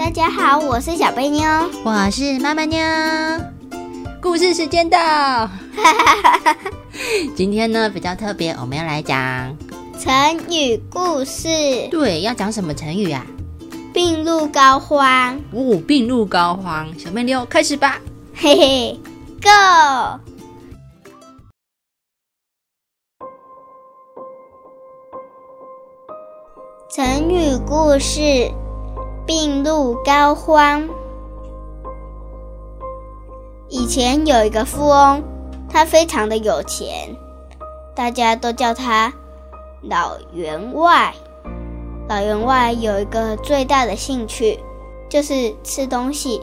大家好，我是小贝妞，我是妈妈妞。故事时间到，今天呢比较特别，我们要来讲成语故事。对，要讲什么成语啊？病入膏肓。哦，病入膏肓。小贝妞开始吧。嘿嘿，Go。成语故事。病入膏肓。以前有一个富翁，他非常的有钱，大家都叫他老员外。老员外有一个最大的兴趣，就是吃东西。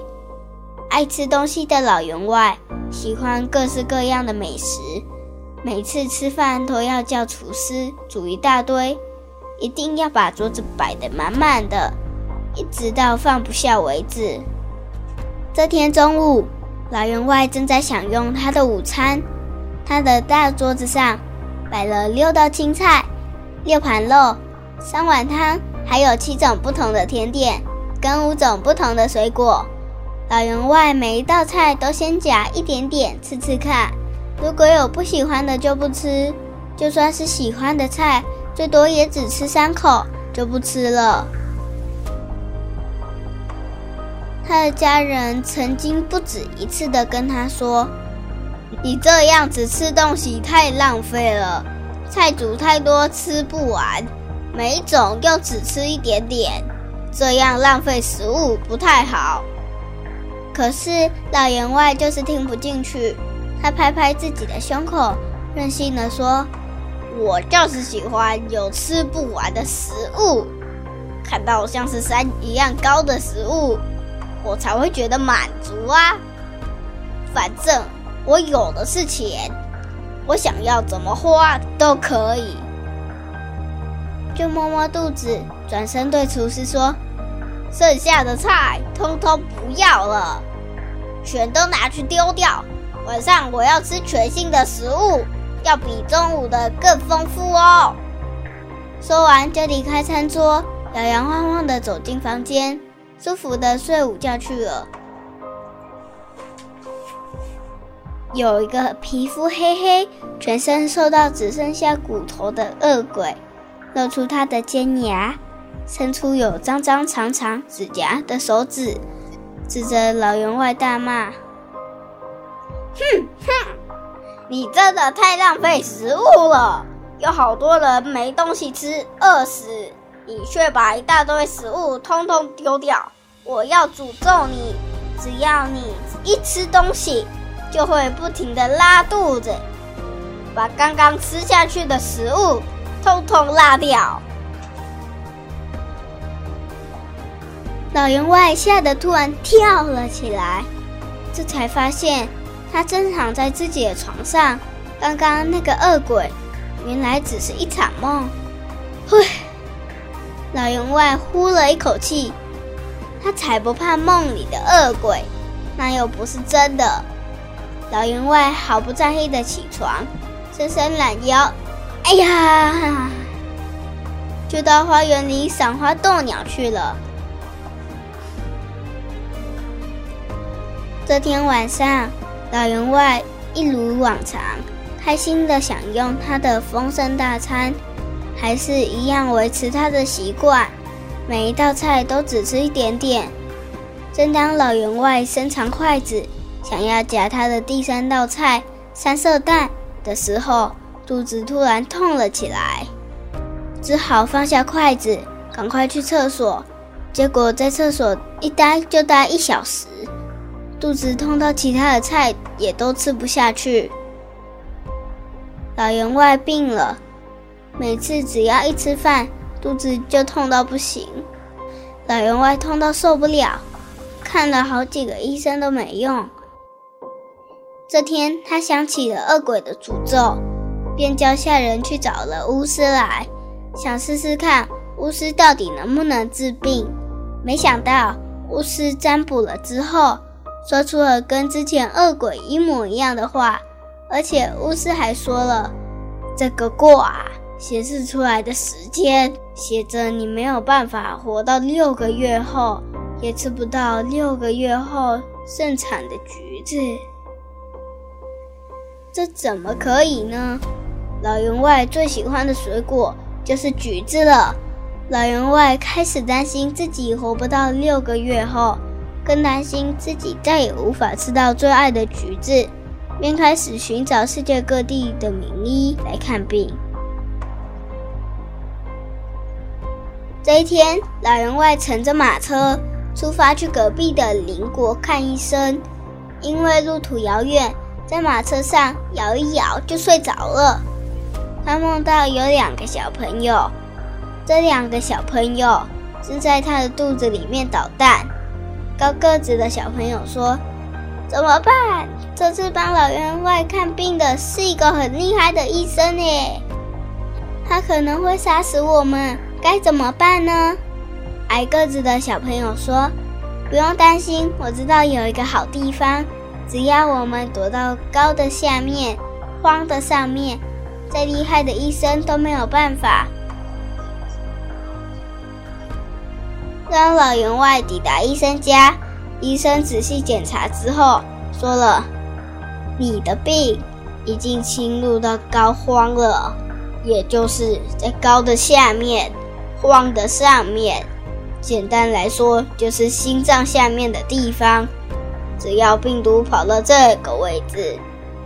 爱吃东西的老员外，喜欢各式各样的美食，每次吃饭都要叫厨师煮一大堆，一定要把桌子摆得满满的。一直到放不下为止。这天中午，老员外正在享用他的午餐，他的大桌子上摆了六道青菜、六盘肉、三碗汤，还有七种不同的甜点跟五种不同的水果。老员外每一道菜都先夹一点点吃吃看，如果有不喜欢的就不吃，就算是喜欢的菜，最多也只吃三口就不吃了。他的家人曾经不止一次的跟他说：“你这样子吃东西太浪费了，菜煮太多吃不完，每种又只吃一点点，这样浪费食物不太好。”可是老员外就是听不进去，他拍拍自己的胸口，任性的说：“我就是喜欢有吃不完的食物，看到像是山一样高的食物。”我才会觉得满足啊！反正我有的是钱，我想要怎么花都可以。就摸摸肚子，转身对厨师说：“剩下的菜通通不要了，全都拿去丢掉。晚上我要吃全新的食物，要比中午的更丰富哦。”说完就离开餐桌，摇摇晃晃的走进房间。舒服的睡午觉去了。有一个皮肤黑黑、全身瘦到只剩下骨头的恶鬼，露出他的尖牙，伸出有张张长长指甲的手指，指着老员外大骂：“哼哼，你真的太浪费食物了！有好多人没东西吃，饿死。”你却把一大堆食物通通丢掉！我要诅咒你！只要你一吃东西，就会不停的拉肚子，把刚刚吃下去的食物通通拉掉。老员外吓得突然跳了起来，这才发现他正躺在自己的床上，刚刚那个恶鬼原来只是一场梦。嘿。老员外呼了一口气，他才不怕梦里的恶鬼，那又不是真的。老员外毫不在意的起床，伸伸懒腰，哎呀，就到花园里赏花逗鸟去了。这天晚上，老员外一如往常，开心的享用他的丰盛大餐。还是一样维持他的习惯，每一道菜都只吃一点点。正当老员外伸长筷子想要夹他的第三道菜三色蛋的时候，肚子突然痛了起来，只好放下筷子，赶快去厕所。结果在厕所一待就待一小时，肚子痛到其他的菜也都吃不下去。老员外病了。每次只要一吃饭，肚子就痛到不行。老员外痛到受不了，看了好几个医生都没用。这天，他想起了恶鬼的诅咒，便叫下人去找了巫师来，想试试看巫师到底能不能治病。没想到，巫师占卜了之后，说出了跟之前恶鬼一模一样的话，而且巫师还说了这个卦。显示出来的时间写着你没有办法活到六个月后也吃不到六个月后盛产的橘子。这怎么可以呢？老员外最喜欢的水果就是橘子了。老员外开始担心自己活不到六个月后，更担心自己再也无法吃到最爱的橘子，便开始寻找世界各地的名医来看病。这一天，老员外乘着马车出发去隔壁的邻国看医生，因为路途遥远，在马车上摇一摇就睡着了。他梦到有两个小朋友，这两个小朋友正在他的肚子里面捣蛋。高个子的小朋友说：“怎么办？这次帮老员外看病的是一个很厉害的医生耶，他可能会杀死我们。”该怎么办呢？矮个子的小朋友说：“不用担心，我知道有一个好地方。只要我们躲到高的下面，荒的上面，再厉害的医生都没有办法。”当老员外抵达医生家，医生仔细检查之后说了：“你的病已经侵入到膏肓了，也就是在膏的下面。”荒的上面，简单来说就是心脏下面的地方。只要病毒跑到这个位置，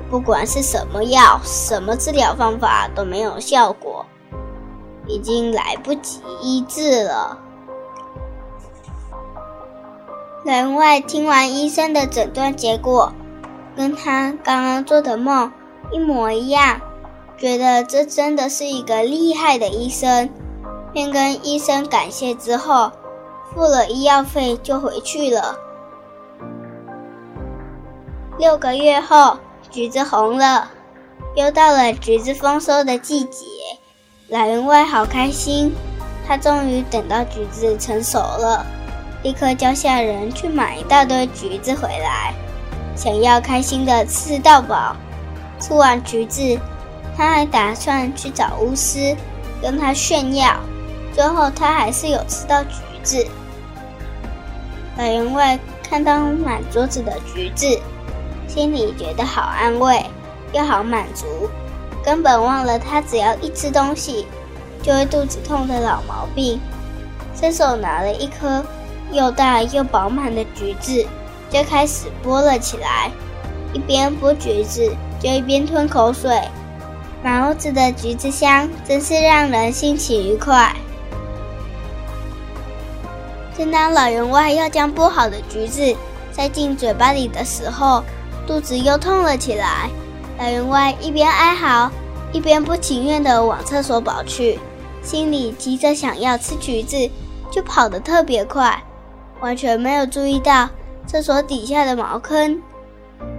不管是什么药、什么治疗方法都没有效果，已经来不及医治了。人外听完医生的诊断结果，跟他刚刚做的梦一模一样，觉得这真的是一个厉害的医生。便跟医生感谢之后，付了医药费就回去了。六个月后，橘子红了，又到了橘子丰收的季节。老员外好开心，他终于等到橘子成熟了，立刻叫下人去买一大堆橘子回来，想要开心的吃到饱。吃完橘子，他还打算去找巫师，跟他炫耀。最后，他还是有吃到橘子。老员外看到满桌子的橘子，心里觉得好安慰，又好满足，根本忘了他只要一吃东西就会肚子痛的老毛病。伸手拿了一颗又大又饱满的橘子，就开始剥了起来。一边剥橘子，就一边吞口水。满屋子的橘子香，真是让人心情愉快。正当老员外要将剥好的橘子塞进嘴巴里的时候，肚子又痛了起来。老员外一边哀嚎，一边不情愿地往厕所跑去，心里急着想要吃橘子，就跑得特别快，完全没有注意到厕所底下的茅坑。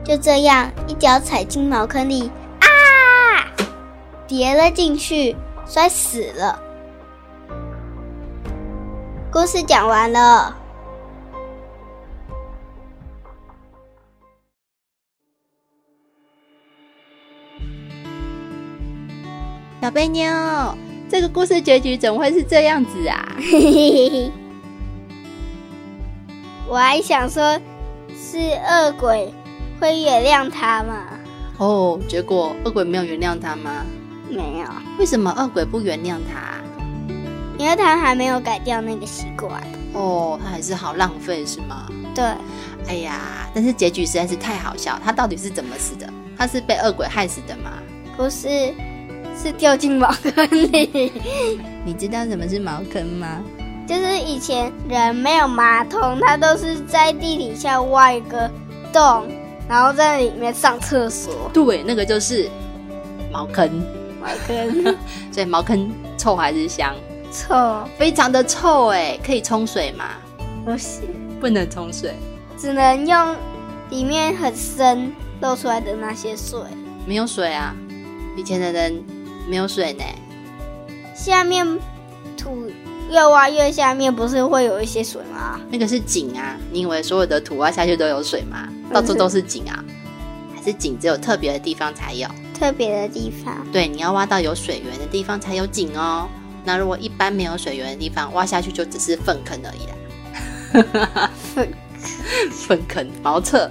就这样，一脚踩进茅坑里，啊，跌了进去，摔死了。故事讲完了。小贝妞，这个故事结局怎么会是这样子啊？我还想说，是恶鬼会原谅他吗？哦，结果恶鬼没有原谅他吗？没有。为什么恶鬼不原谅他？因为他还没有改掉那个习惯哦，他还是好浪费是吗？对，哎呀，但是结局实在是太好笑，他到底是怎么死的？他是被恶鬼害死的吗？不是，是掉进茅坑里。你知道什么是茅坑吗？就是以前人没有马桶，他都是在地底下挖一个洞，然后在里面上厕所。对，那个就是茅坑。茅坑，所以茅坑臭还是香？臭，非常的臭哎！可以冲水吗？不行，不能冲水，只能用里面很深露出来的那些水。没有水啊，以前的人没有水呢。下面土越挖越下面，不是会有一些水吗？那个是井啊！你以为所有的土挖下去都有水吗？到处都是井啊？还是井只有特别的地方才有？特别的地方？对，你要挖到有水源的地方才有井哦。那如果一般没有水源的地方挖下去，就只是粪坑而已啦。粪坑、茅厕、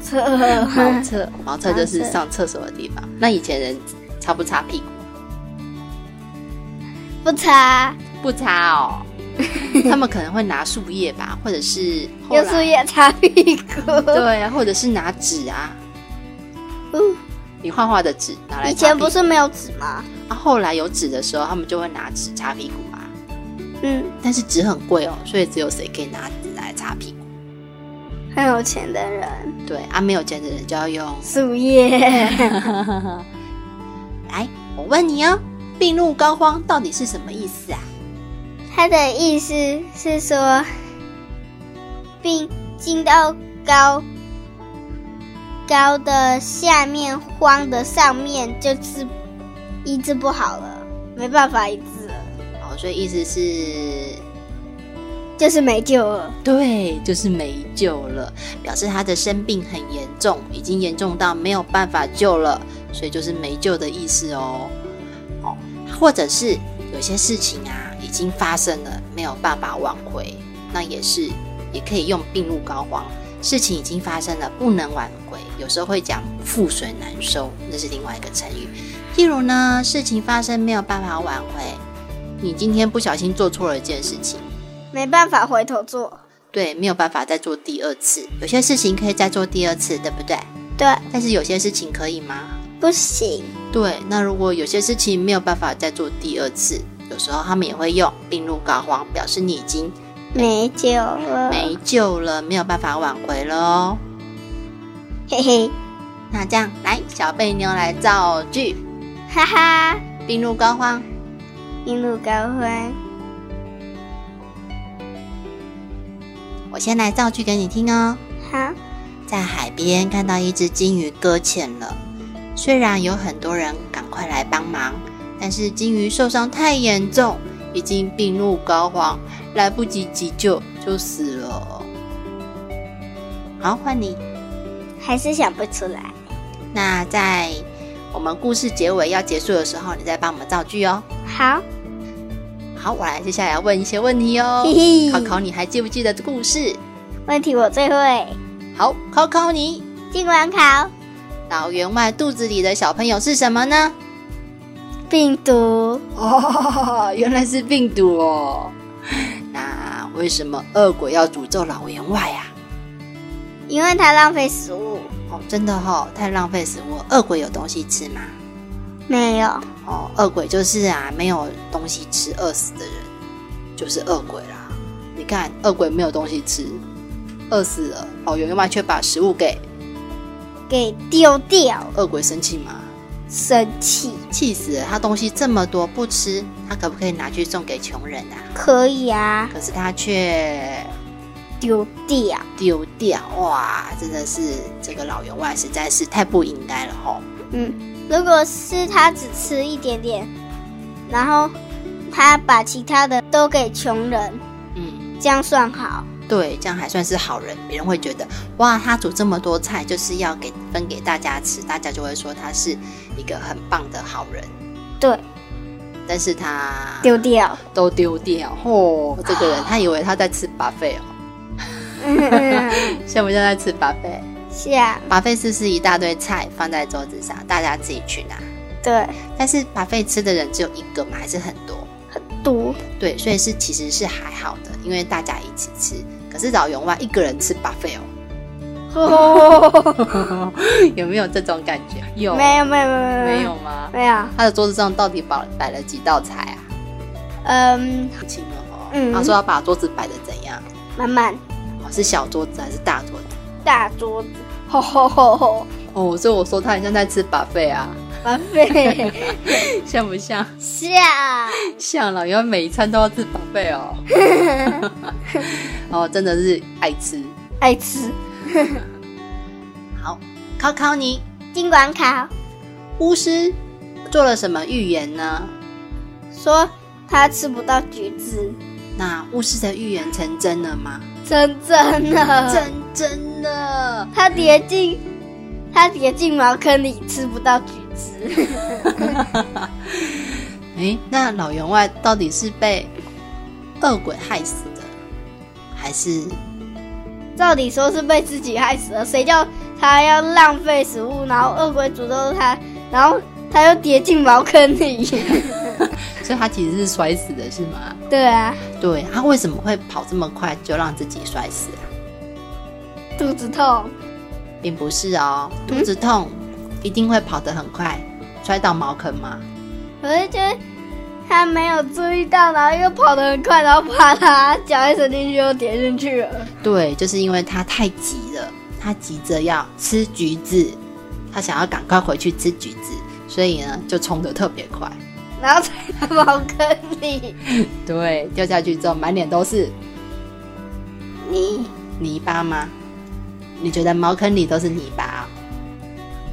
厕茅厕、茅厕就是上厕所的地方。那以前人擦不擦屁股？不擦，不擦哦，他们可能会拿树叶吧，或者是用树叶擦屁股。对啊，或者是拿纸啊，嗯你画画的纸拿来擦以前不是没有纸吗？啊，后来有纸的时候，他们就会拿纸擦屁股啊。嗯，但是纸很贵哦，所以只有谁可以拿纸来擦屁股？很有钱的人，对啊，没有钱的人就要用。树叶。来，我问你哦，病入膏肓到底是什么意思啊？它的意思是说，病进到高高的下面，荒的上面，就是医治不好了，没办法医治了，哦，所以意思是，就是没救了。对，就是没救了，表示他的生病很严重，已经严重到没有办法救了，所以就是没救的意思哦。哦，或者是有些事情啊已经发生了，没有办法挽回，那也是也可以用病入膏肓。事情已经发生了，不能挽回，有时候会讲覆水难收，那是另外一个成语。譬如呢，事情发生没有办法挽回，你今天不小心做错了一件事情。没办法回头做。对，没有办法再做第二次。有些事情可以再做第二次，对不对？对，但是有些事情可以吗？不行。对，那如果有些事情没有办法再做第二次，有时候他们也会用病入膏肓，表示你已经没救了，没救了，没有办法挽回了哦。嘿嘿，那这样，来，小贝妞来造句：哈哈，病入膏肓。病入膏肓。我先来造句给你听哦。好，在海边看到一只金鱼搁浅了，虽然有很多人赶快来帮忙，但是金鱼受伤太严重，已经病入膏肓，来不及急救就死了。好，换你。还是想不出来。那在我们故事结尾要结束的时候，你再帮我们造句哦。好，好，我来接下来问一些问题哦 嘿。嘿，考考你还记不记得故事？问题我最会。好，考考你。尽管考老员外肚子里的小朋友是什么呢？病毒，哦，原来是病毒哦。那为什么恶鬼要诅咒老员外啊？因为他浪费食物。哦，真的哦，太浪费食物。恶鬼有东西吃吗？没有，哦，恶鬼就是啊，没有东西吃饿死的人，就是恶鬼啦。你看，恶鬼没有东西吃，饿死了，老员外却把食物给给丢掉，恶鬼，生气吗？生气气死了！他东西这么多不吃，他可不可以拿去送给穷人啊？可以啊，可是他却丢掉。丢掉，哇，真的是这个老员外实在是太不应该了吼。嗯，如果是他只吃一点点，然后他把其他的都给穷人，嗯，这样算好。对，这样还算是好人，别人会觉得哇，他煮这么多菜就是要给分给大家吃，大家就会说他是一个很棒的好人。对，但是他丢掉。都丢掉，哦，这个人他以为他在吃巴菲哦，嗯像不像在吃巴菲？像巴菲是不是一大堆菜放在桌子上，大家自己去拿？对，但是巴菲吃的人只有一个嘛，还是很多？很多对，所以是其实是还好的，因为大家一起吃。可是老员外一个人吃 buffet 哦，有没有这种感觉？有没有没有没有没有吗？没有，他的桌子上到底摆摆了几道菜啊？嗯，不清了哦。嗯他说要把桌子摆的怎样？慢慢哦，是小桌子还是大桌子？大桌子，吼吼吼吼，哦，所以我说他很像在吃 buffet 啊，巴菲像不像？像像了，因为每一餐都要吃 buffet 哦。哦，真的是爱吃。爱吃。好，考考你，尽管考巫师做了什么预言呢？说他吃不到橘子，那巫师的预言成真了吗？成真了，成真了，他跌进他跌进茅坑里吃不到橘子，哎，那老员外到底是被恶鬼害死的，还是照理说是被自己害死了，谁叫他要浪费食物，然后恶鬼诅咒他，然后他又跌进茅坑里。所以他其实是摔死的，是吗？对啊，对，他为什么会跑这么快就让自己摔死啊？肚子痛。并不是哦，肚子痛一定会跑得很快，摔到茅坑吗？我是觉得他没有注意到，然后又跑得很快，然后啪啦，脚一伸进去又跌进去了。对，就是因为他太急了，他急着要吃橘子，他想要赶快回去吃橘子，所以呢就冲得特别快。然后踩到茅坑里，对，掉下去之后满脸都是泥泥巴吗？你觉得茅坑里都是泥巴哦？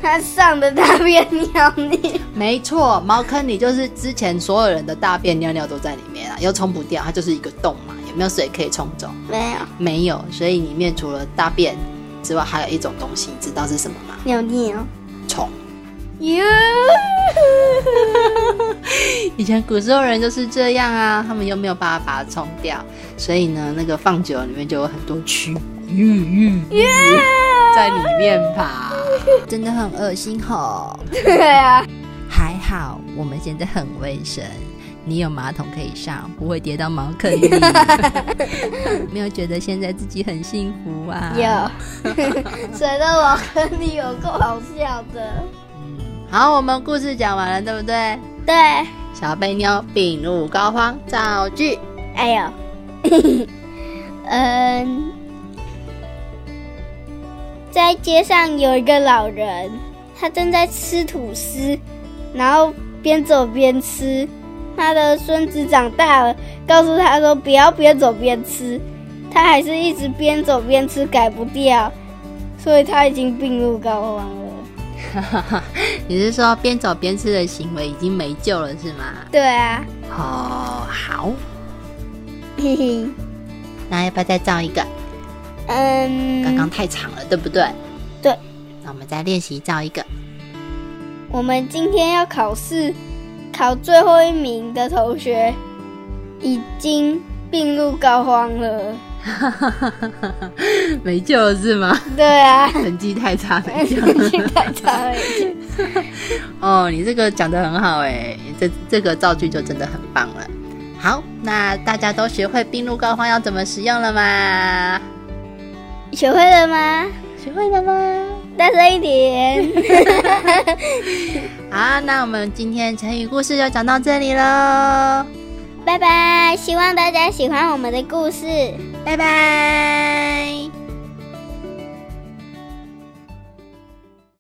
他上的大便尿尿，没错，茅坑里就是之前所有人的大便尿尿都在里面啊，又冲不掉，它就是一个洞嘛，有没有水可以冲走？没有没有，所以里面除了大便之外，还有一种东西，你知道是什么吗？尿尿。虫。哟，以前古时候人就是这样啊，他们又没有办法把它冲掉，所以呢，那个放久了里面就有很多蛆，嗯嗯，在里面爬，真的很恶心吼。对啊，还好我们现在很卫生，你有马桶可以上，不会跌到茅坑里。没有觉得现在自己很幸福啊？有，水到茅坑里有够好笑的。好，我们故事讲完了，对不对？对，小贝妞病入膏肓，造句。哎呦，嗯，在街上有一个老人，他正在吃吐司，然后边走边吃。他的孙子长大了，告诉他说不要边走边吃，他还是一直边走边吃，改不掉，所以他已经病入膏肓了。你是说边走边吃的行为已经没救了是吗？对啊。哦，好。嘿嘿，那要不要再造一个？嗯，刚刚太长了，对不对？对。那我们再练习造一个。我们今天要考试，考最后一名的同学已经病入膏肓了。没救了是吗？对啊，成绩太差，没救。成绩太差了。哦，你这个讲的很好哎，这这个造句就真的很棒了。好，那大家都学会病入膏肓要怎么使用了吗？学会了吗？学会了吗？大声一点。好，那我们今天成语故事就讲到这里喽。拜拜，希望大家喜欢我们的故事。拜拜。